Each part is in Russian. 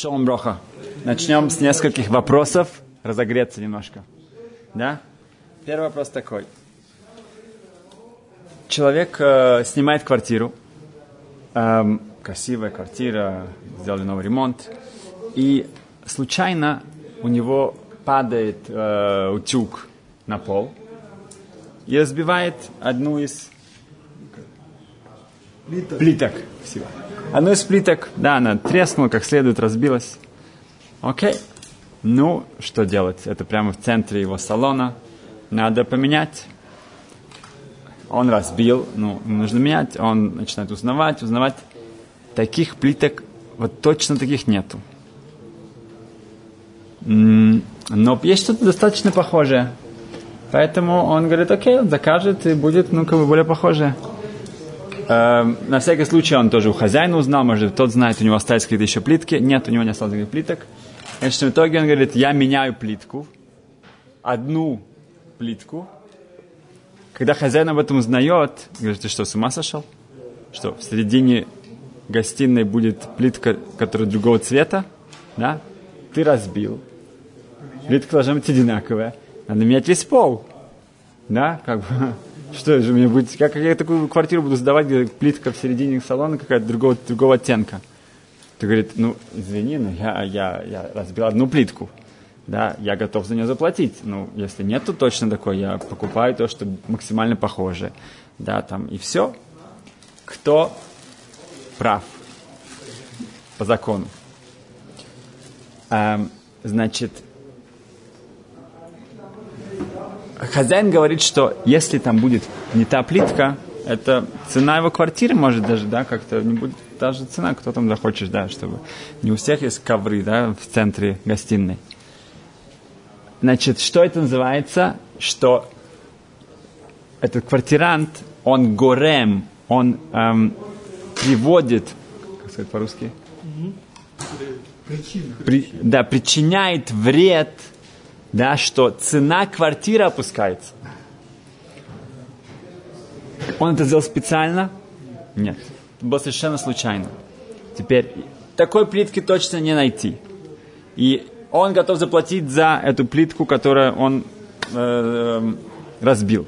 Шалом Броха. Начнем с нескольких вопросов, разогреться немножко. Да? Первый вопрос такой. Человек э, снимает квартиру, эм, красивая квартира, сделали новый ремонт, и случайно у него падает э, утюг на пол и разбивает одну из плиток. плиток всего. Одну из плиток, да, она треснула, как следует, разбилась. Окей. Ну, что делать? Это прямо в центре его салона. Надо поменять. Он разбил, ну, нужно менять. Он начинает узнавать, узнавать. Таких плиток, вот точно таких нету. Но есть что-то достаточно похожее. Поэтому он говорит, окей, он закажет и будет, ну, как бы более похожее. Эм, на всякий случай он тоже у хозяина узнал, может, тот знает, у него остались какие-то еще плитки. Нет, у него не осталось никаких плиток. В итоге он говорит, я меняю плитку, одну плитку. Когда хозяин об этом узнает, говорит, ты что, с ума сошел? Что, в середине гостиной будет плитка, которая другого цвета? Да? Ты разбил. Плитка должна быть одинаковая. Надо менять весь пол. Да, как бы что же мне будет? Как я такую квартиру буду сдавать, где плитка в середине салона какая-то другого, другого оттенка? Ты говорит, ну, извини, но я, я, я разбил одну плитку. Да, я готов за нее заплатить. Ну, если нету точно такой, я покупаю то, что максимально похоже. Да, там, и все. Кто прав по закону? Эм, значит, хозяин говорит, что если там будет не та плитка, это цена его квартиры может даже, да, как-то не будет даже цена, кто там захочешь, да, чтобы не у всех есть ковры, да, в центре гостиной. Значит, что это называется? Что этот квартирант, он горем, он эм, приводит, как сказать по-русски? Причина. При, да, причиняет вред да, что цена квартиры опускается. Он это сделал специально? Нет. Это было совершенно случайно. Теперь, такой плитки точно не найти. И он готов заплатить за эту плитку, которую он э, разбил.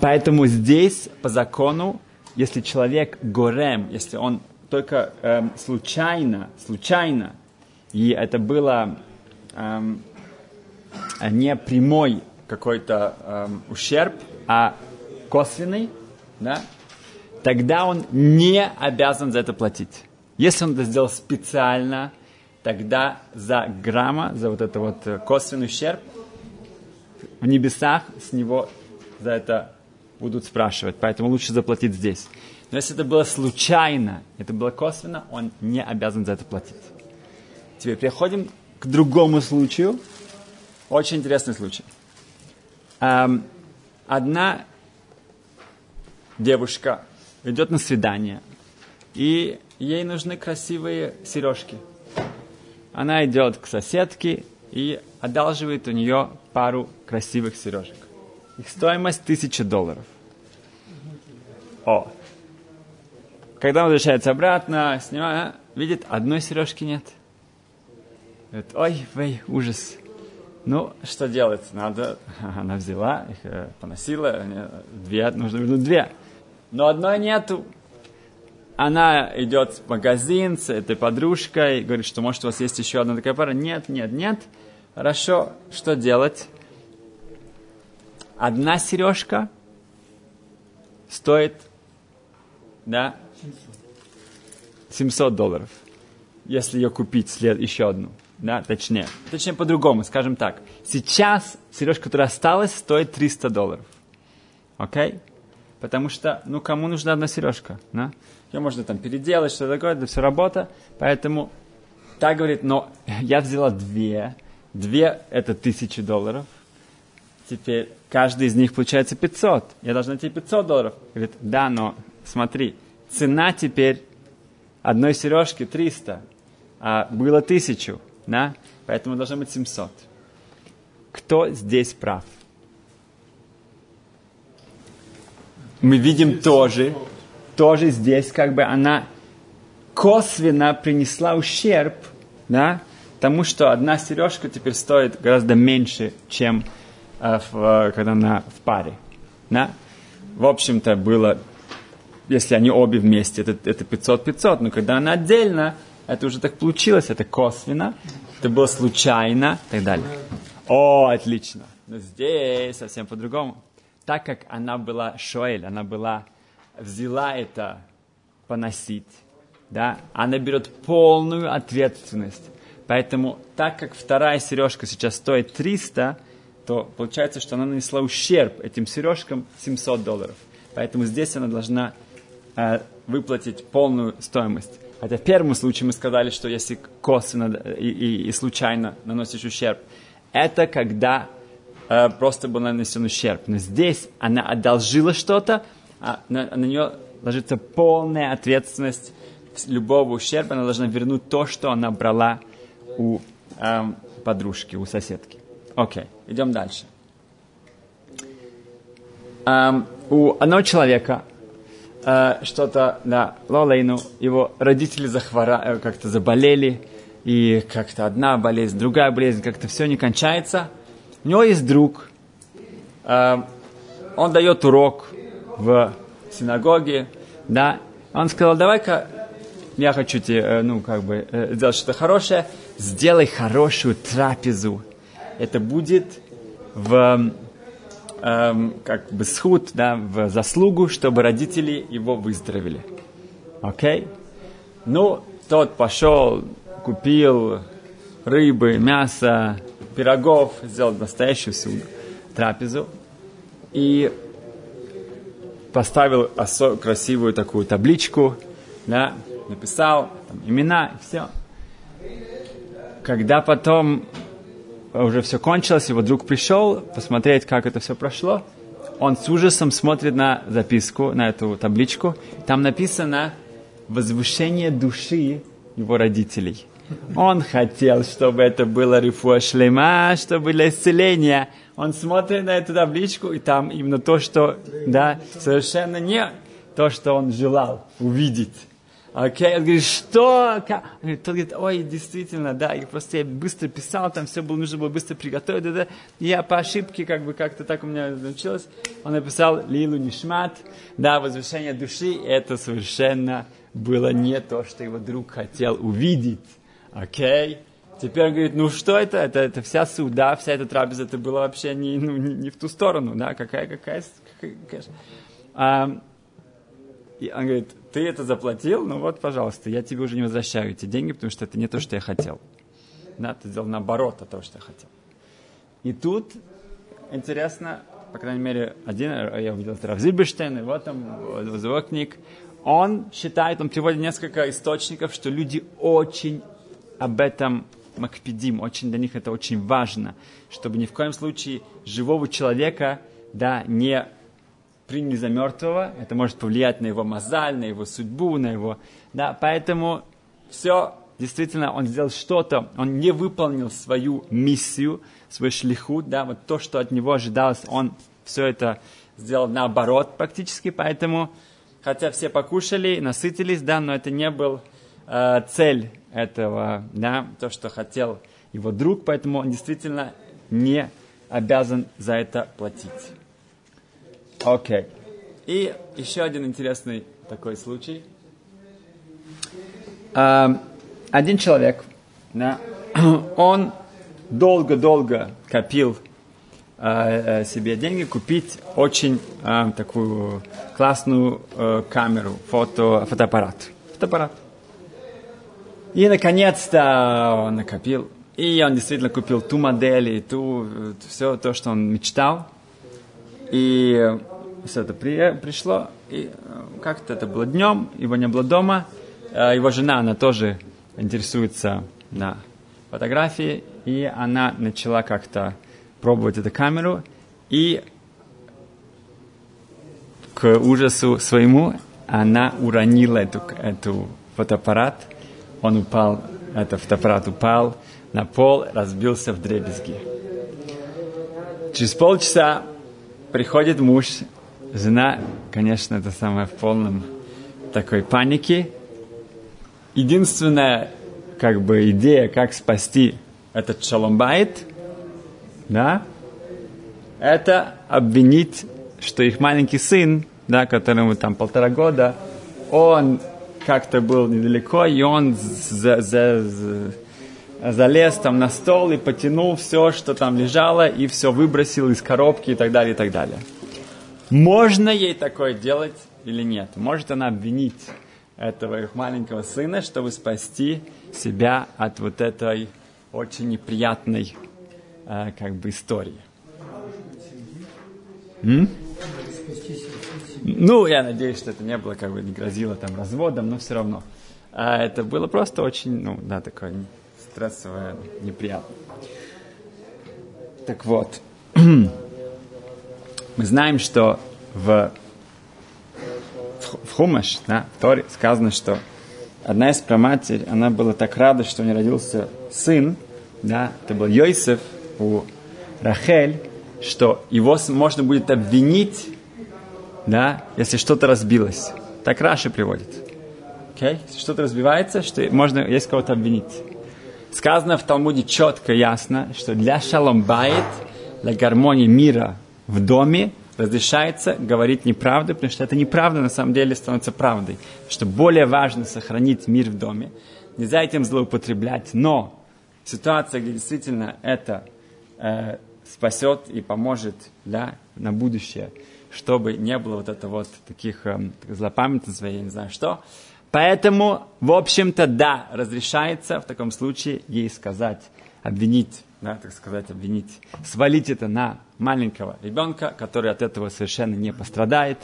Поэтому здесь, по закону, если человек горем, если он только э, случайно, случайно и это было эм, не прямой какой-то эм, ущерб, а косвенный, да, тогда он не обязан за это платить. Если он это сделал специально, тогда за грамма, за вот это вот э, косвенный ущерб, в небесах с него за это будут спрашивать. Поэтому лучше заплатить здесь. Но если это было случайно, это было косвенно, он не обязан за это платить. Теперь переходим к другому случаю. Очень интересный случай. Эм, одна девушка идет на свидание, и ей нужны красивые сережки. Она идет к соседке и одалживает у нее пару красивых сережек. Их стоимость тысяча долларов. О. Когда возвращается обратно, снимает, видит, одной сережки нет – Говорит, ой, вей, ужас. Ну, что делать? Надо... Она взяла, их э, поносила, две, нужно вернуть две. Но одной нету. Она идет в магазин с этой подружкой, говорит, что может у вас есть еще одна такая пара. Нет, нет, нет. Хорошо, что делать? Одна сережка стоит, да, 700 долларов, если ее купить след, еще одну да, точнее, точнее по-другому, скажем так. Сейчас сережка, которая осталась, стоит 300 долларов. Окей? Okay? Потому что, ну, кому нужна одна сережка? Да? Ее можно там переделать, что такое, это все работа. Поэтому так говорит, но я взяла две. Две – это тысячи долларов. Теперь каждый из них получается 500. Я должна найти 500 долларов. Говорит, да, но смотри, цена теперь одной сережки 300, а было тысячу да? Поэтому должно быть 700. Кто здесь прав? Мы видим тоже, тоже здесь как бы она косвенно принесла ущерб, да, тому, что одна сережка теперь стоит гораздо меньше, чем э, в, когда она в паре. Да? В общем-то, было, если они обе вместе, это, это 500-500, но когда она отдельно, это уже так получилось, это косвенно, это было случайно и так далее. О, отлично. Но здесь совсем по-другому. Так как она была шоэль, она была, взяла это поносить, да, она берет полную ответственность. Поэтому, так как вторая сережка сейчас стоит 300, то получается, что она нанесла ущерб этим сережкам 700 долларов. Поэтому здесь она должна э, выплатить полную стоимость. Хотя в первом случае мы сказали, что если косвенно и, и, и случайно наносишь ущерб, это когда э, просто был нанесен ущерб. Но здесь она одолжила что-то, а на, на нее ложится полная ответственность любого ущерба. Она должна вернуть то, что она брала у э, подружки, у соседки. Окей, okay, идем дальше. Um, у одного человека uh, что-то, да, Лолейну, его родители захвора, э, как-то заболели, и как-то одна болезнь, другая болезнь, как-то все не кончается. У него есть друг, uh, он дает урок в синагоге, да, он сказал, давай-ка я хочу тебе, э, ну, как бы, э, сделать что-то хорошее, сделай хорошую трапезу. Это будет в, эм, как бы, схуд, да, в заслугу, чтобы родители его выздоровели. Окей? Okay? Ну, тот пошел, купил рыбы, мясо, пирогов, сделал настоящую всю трапезу. И поставил осо- красивую такую табличку, да, написал там, имена все. Когда потом уже все кончилось, его друг пришел посмотреть, как это все прошло, он с ужасом смотрит на записку, на эту табличку. Там написано «Возвышение души его родителей». Он хотел, чтобы это было рифуа шлема, чтобы для исцеления. Он смотрит на эту табличку, и там именно то, что, да, совершенно не то, что он желал увидеть. Окей, okay. он говорит, что? Как? Тот говорит, ой, действительно, да, и просто я быстро писал, там все было, нужно было быстро приготовить, да, да. Я по ошибке, как бы, как-то так у меня научилось, он написал Лилу Нишмат, да, возвышение души, это совершенно было не то, что его друг хотел увидеть. Окей? Okay. Теперь он говорит, ну что это? Это, это вся суда, вся эта трапеза, это было вообще не, ну, не, не в ту сторону, да, какая, какая, какая, какая. А, и он говорит, ты это заплатил, ну вот, пожалуйста, я тебе уже не возвращаю эти деньги, потому что это не то, что я хотел. Да, ты сделал наоборот от того, что я хотел. И тут, интересно, по крайней мере, один, я увидел это Равзиберштейн, и вот там, в его книг, он считает, он приводит несколько источников, что люди очень об этом макпедим, очень для них это очень важно, чтобы ни в коем случае живого человека, да, не приняли за мертвого, это может повлиять на его мозаль, на его судьбу, на его... Да, поэтому все, действительно, он сделал что-то, он не выполнил свою миссию, свой шлихут, да, вот то, что от него ожидалось, он все это сделал наоборот практически, поэтому, хотя все покушали, насытились, да, но это не был э, цель этого, да, то, что хотел его друг, поэтому он действительно не обязан за это платить. Окей. Okay. И еще один интересный такой случай. Uh, один человек, да, он долго-долго копил uh, себе деньги купить очень uh, такую классную uh, камеру, фото, фотоаппарат. Фотоаппарат. И наконец-то он накопил. И он действительно купил ту модель и ту, все то, что он мечтал. И все это при, пришло, и э, как-то это было днем, его не было дома, э, его жена, она тоже интересуется на фотографии, и она начала как-то пробовать эту камеру, и к ужасу своему она уронила эту, эту фотоаппарат, он упал, этот фотоаппарат упал на пол, разбился в дребезги. Через полчаса приходит муж Жена, конечно, это самое в полном такой панике. единственная как бы идея, как спасти этот шаломбайт, да, это обвинить, что их маленький сын, да, которому там полтора года, он как-то был недалеко, и он за, за, за, залез там на стол и потянул все, что там лежало, и все выбросил из коробки и так далее, и так далее. Можно ей такое делать или нет? Может она обвинить этого их маленького сына, чтобы спасти себя от вот этой очень неприятной э, как бы истории? М? Ну, я надеюсь, что это не было, как бы не грозило там разводом, но все равно. А это было просто очень, ну, да, такое стрессовое, неприятное. Так вот, мы знаем, что в, в, Хумаш, да, в Торе сказано, что одна из праматерь, она была так рада, что у нее родился сын, да, это был Йосиф у Рахель, что его можно будет обвинить, да, если что-то разбилось. Так Раши приводит. Okay? Если что-то разбивается, что можно, есть кого-то обвинить. Сказано в Талмуде четко, ясно, что для шаломбайт, для гармонии мира в доме разрешается говорить неправду, потому что это неправда на самом деле становится правдой. Что более важно сохранить мир в доме. Нельзя этим злоупотреблять. Но ситуация, где действительно это э, спасет и поможет да, на будущее, чтобы не было вот это вот таких э, злопамятных, я не знаю что. Поэтому, в общем-то, да, разрешается в таком случае ей сказать, обвинить да, так сказать, обвинить, свалить это на маленького ребенка, который от этого совершенно не пострадает.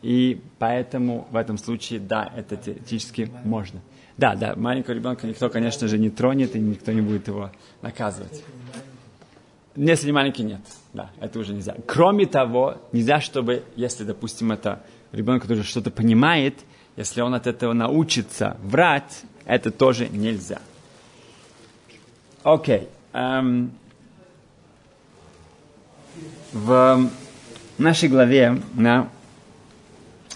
И поэтому в этом случае, да, это теоретически можно. Да, да, маленького ребенка никто, конечно же, не тронет, и никто не будет его наказывать. Если не маленький, нет. Да, это уже нельзя. Кроме того, нельзя, чтобы, если, допустим, это ребенок, который что-то понимает, если он от этого научится врать, это тоже нельзя. Окей. Okay. Um, в нашей главе, да,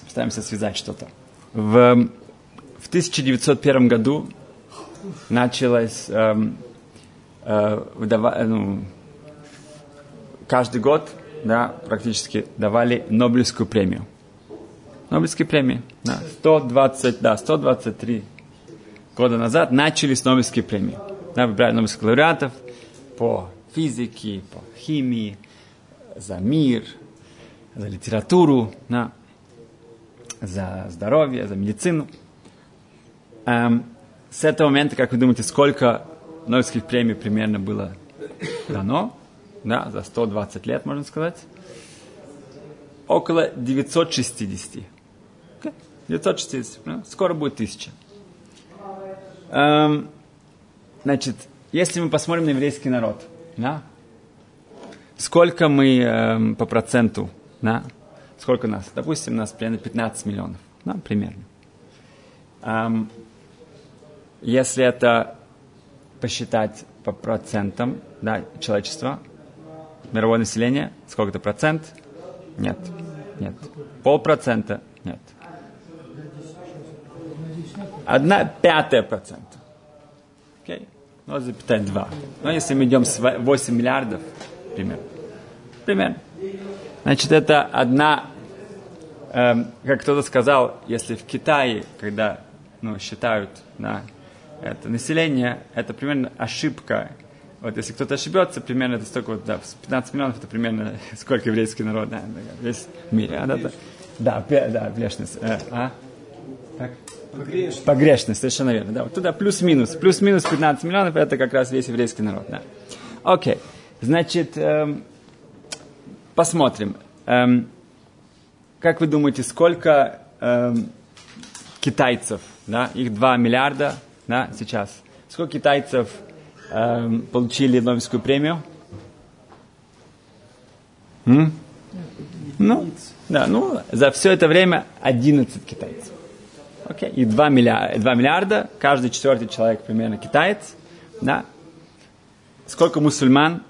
пытаемся связать что-то. В, в 1901 году началось эм, э, выдава, ну, каждый год да, практически давали Нобелевскую премию. Нобелевские премии. Да, 120, да, 123 года назад начались Нобелевские премии да, выбирали Нобелевских лауреатов по физике, по химии, за мир, за литературу, да, за здоровье, за медицину. Эм, с этого момента, как вы думаете, сколько Нобелевских премий примерно было дано? Да, за 120 лет, можно сказать. Около 960. 960. Ну, скоро будет тысяча. Эм, Значит, если мы посмотрим на еврейский народ, да, сколько мы э, по проценту, да, сколько нас? Допустим, нас примерно 15 миллионов, да, примерно. Эм, если это посчитать по процентам да, человечества, мировое население, сколько это процент? Нет, нет. Полпроцента? Нет. Одна пятая процента. Okay. 0,2. Ну, если мы идем с 8 миллиардов, примерно. Примерно. Значит, это одна, эм, как кто-то сказал, если в Китае, когда ну, считают на это население, это примерно ошибка. Вот если кто-то ошибется, примерно это столько, вот, да, 15 миллионов, это примерно сколько еврейский народ, да, весь в мире. А, да, да, да, да, внешность. Э, а? Так? Погрешность. Погрешность, совершенно верно. Да, вот туда плюс-минус. Плюс-минус 15 миллионов, это как раз весь еврейский народ. Да. Окей. Значит, эм, посмотрим. Эм, как вы думаете, сколько эм, китайцев, да, их 2 миллиарда, да, сейчас. Сколько китайцев эм, получили Нобелевскую премию? М? Ну, да, ну, за все это время 11 китайцев. Okay. И 2 миллиарда, 2 миллиарда, каждый четвертый человек примерно китаец. Да? Сколько мусульман?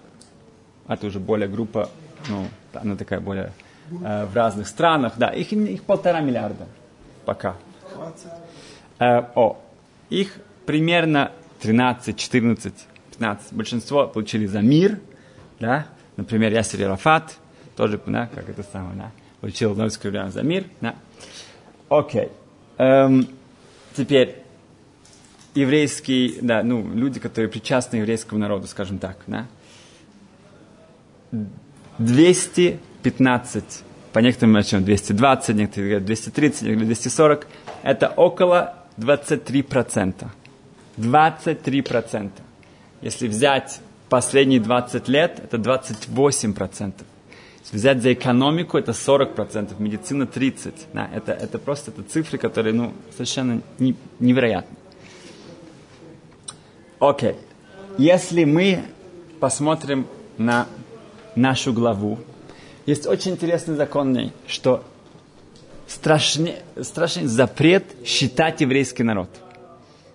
Это уже более группа, ну, она такая более э, в разных странах. Да, их, их полтора миллиарда пока. Э, о, их примерно 13, 14, 15. Большинство получили за мир, да, например, Ясир Рафат, тоже, да, как это самое, да, получил Нобелевскую за мир, да. Окей. Эм, теперь, еврейские, да, ну, люди, которые причастны еврейскому народу, скажем так, да, 215, по некоторым начнем 220, некоторые говорят 230, некоторые 240, это около 23%. 23%. Если взять последние 20 лет, это 28%. Взять за экономику, это 40%, медицина 30%. Да, это, это просто это цифры, которые ну, совершенно не, невероятны. Окей. Если мы посмотрим на нашу главу, есть очень интересный закон в ней, что страшный, страшный запрет считать еврейский народ.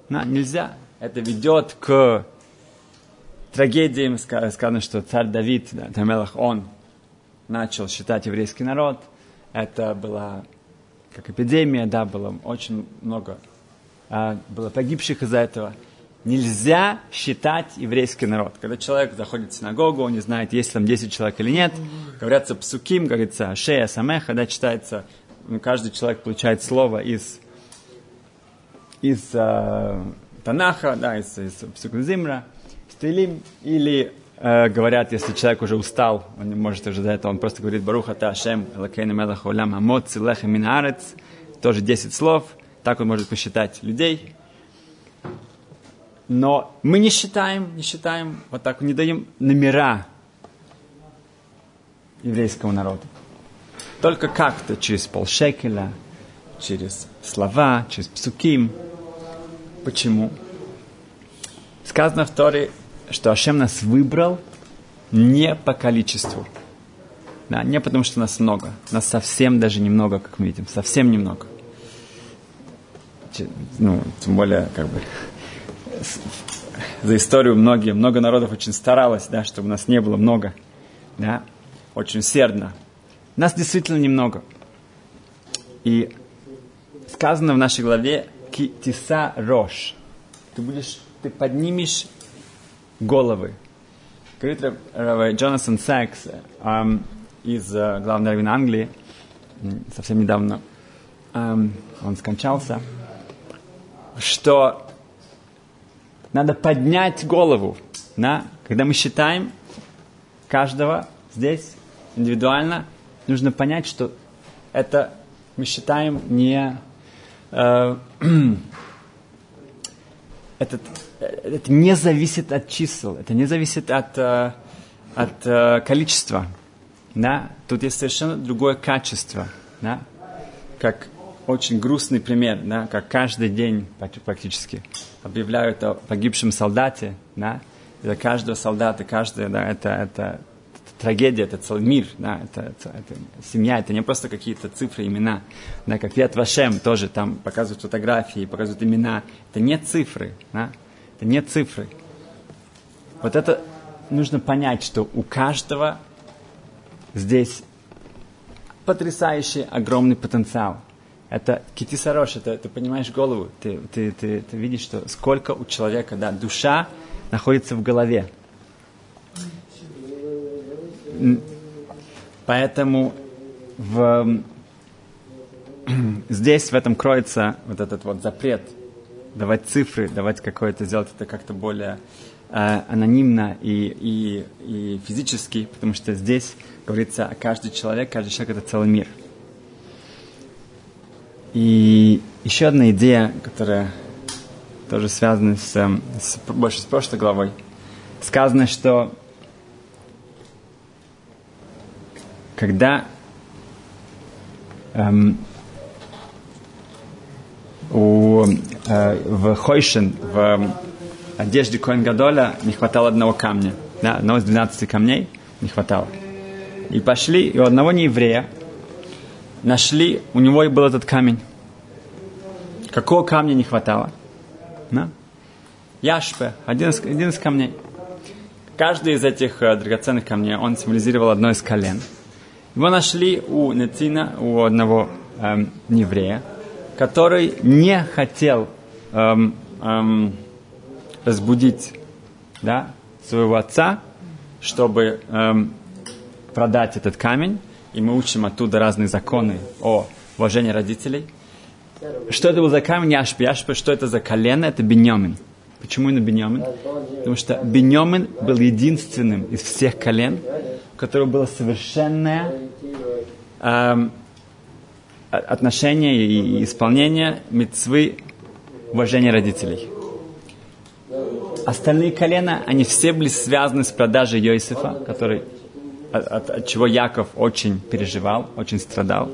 Да, нельзя. Это ведет к трагедиям. Сказано, что царь Давид, да, он начал считать еврейский народ. Это была как эпидемия, да, было очень много, а, было погибших из-за этого. Нельзя считать еврейский народ. Когда человек заходит в синагогу, он не знает, есть там 10 человек или нет. Говорятся псуким, говорится шея самеха, да, читается, ну, каждый человек получает слово из, из э, Танаха, да, из, из Псукзимра, Стилим, или э, говорят, если человек уже устал, он не может уже за это, он просто говорит Баруха Та Ашем, Элакейна Мелах Олям Амот Силеха Минарец, тоже 10 слов, так он может посчитать людей, но мы не считаем, не считаем, вот так не даем номера еврейскому народу. Только как-то через полшекеля, через слова, через псуким. Почему? Сказано в Торе, что Ашем нас выбрал не по количеству. Да, не потому, что нас много. Нас совсем даже немного, как мы видим. Совсем немного. Ну, тем более, как бы, за историю многие, много народов очень старалось, да, чтобы нас не было много, да, очень усердно. Нас действительно немного. И сказано в нашей главе «Китиса рош». Ты будешь, ты поднимешь головы. Говорит Джонатан Сакс эм, из э, главной раввина Англии, совсем недавно эм, он скончался, что надо поднять голову. Да? Когда мы считаем каждого здесь индивидуально, нужно понять, что это мы считаем не... Э, этот, это не зависит от чисел, это не зависит от, э, от э, количества. Да? Тут есть совершенно другое качество. Да? Как очень грустный пример, да, как каждый день практически объявляют о погибшем солдате, да, для каждого солдата, каждый, да, это, это, трагедия, это целый мир, да, это, это, это семья, это не просто какие-то цифры, имена, да, как Вет Вашем тоже там показывают фотографии, показывают имена, это не цифры, да, это не цифры. Вот это нужно понять, что у каждого здесь потрясающий огромный потенциал. Это китисарош, это ты понимаешь голову, ты, ты, ты, ты видишь, что сколько у человека, да, душа находится в голове. Поэтому в, здесь в этом кроется вот этот вот запрет давать цифры, давать какое-то, сделать это как-то более э, анонимно и, и, и физически, потому что здесь говорится, каждый человек, каждый человек это целый мир. И еще одна идея, которая тоже связана с, с, больше с прошлой главой. Сказано, что когда эм, у, э, в Хойшен, в одежде Коэн Гадоля не хватало одного камня. Да, одного из 12 камней не хватало. И пошли, и у одного нееврея нашли, у него и был этот камень. Какого камня не хватало? Да? Яшпе, один из, один из камней. Каждый из этих э, драгоценных камней, он символизировал одно из колен. Его нашли у Нетина, у одного эм, еврея, который не хотел эм, эм, разбудить да, своего отца, чтобы эм, продать этот камень, и мы учим оттуда разные законы о уважении родителей. Что это был за камень Яшпи? Яшпи, что это за колено? Это Беньямин. Почему именно Беньямин? Потому что Беньямин был единственным из всех колен, у которого было совершенное эм, отношение и исполнение мецвы уважения родителей. Остальные колена, они все были связаны с продажей Йосифа, который, от, от, от чего Яков очень переживал, очень страдал.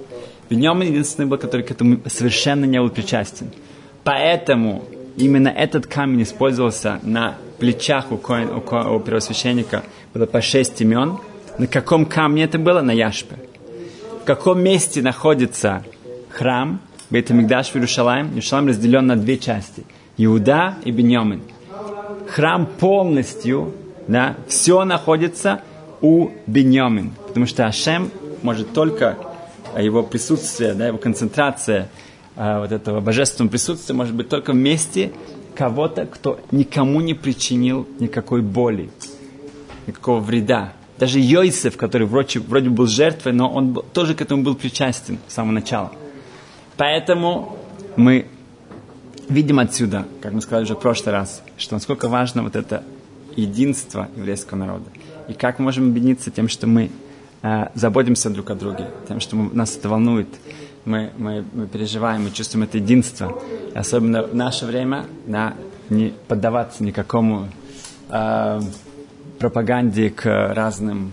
Беньямин единственный был, который к этому совершенно не был причастен. Поэтому именно этот камень использовался на плечах у, коин, у, у первосвященника. Было по шесть имен. На каком камне это было? На Яшпе. В каком месте находится храм Бейтамикдаш в Иерушалаем? Иерушалаем разделен на две части. Иуда и Беньямин. Храм полностью, да, все находится у Беньямин. Потому что Ашем может только его присутствие, да, его концентрация а, вот этого божественного присутствия может быть только в месте кого-то, кто никому не причинил никакой боли, никакого вреда. Даже Йосиф, который вроде, вроде был жертвой, но он был, тоже к этому был причастен с самого начала. Поэтому мы видим отсюда, как мы сказали уже в прошлый раз, что насколько важно вот это единство еврейского народа. И как мы можем объединиться тем, что мы э, заботимся друг о друге, тем, что мы, нас это волнует, мы, мы, мы переживаем, мы чувствуем это единство. И особенно в наше время да, не поддаваться никакому э, пропаганде к разным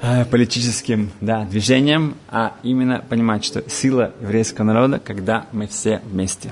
э, политическим да, движениям, а именно понимать, что сила еврейского народа, когда мы все вместе.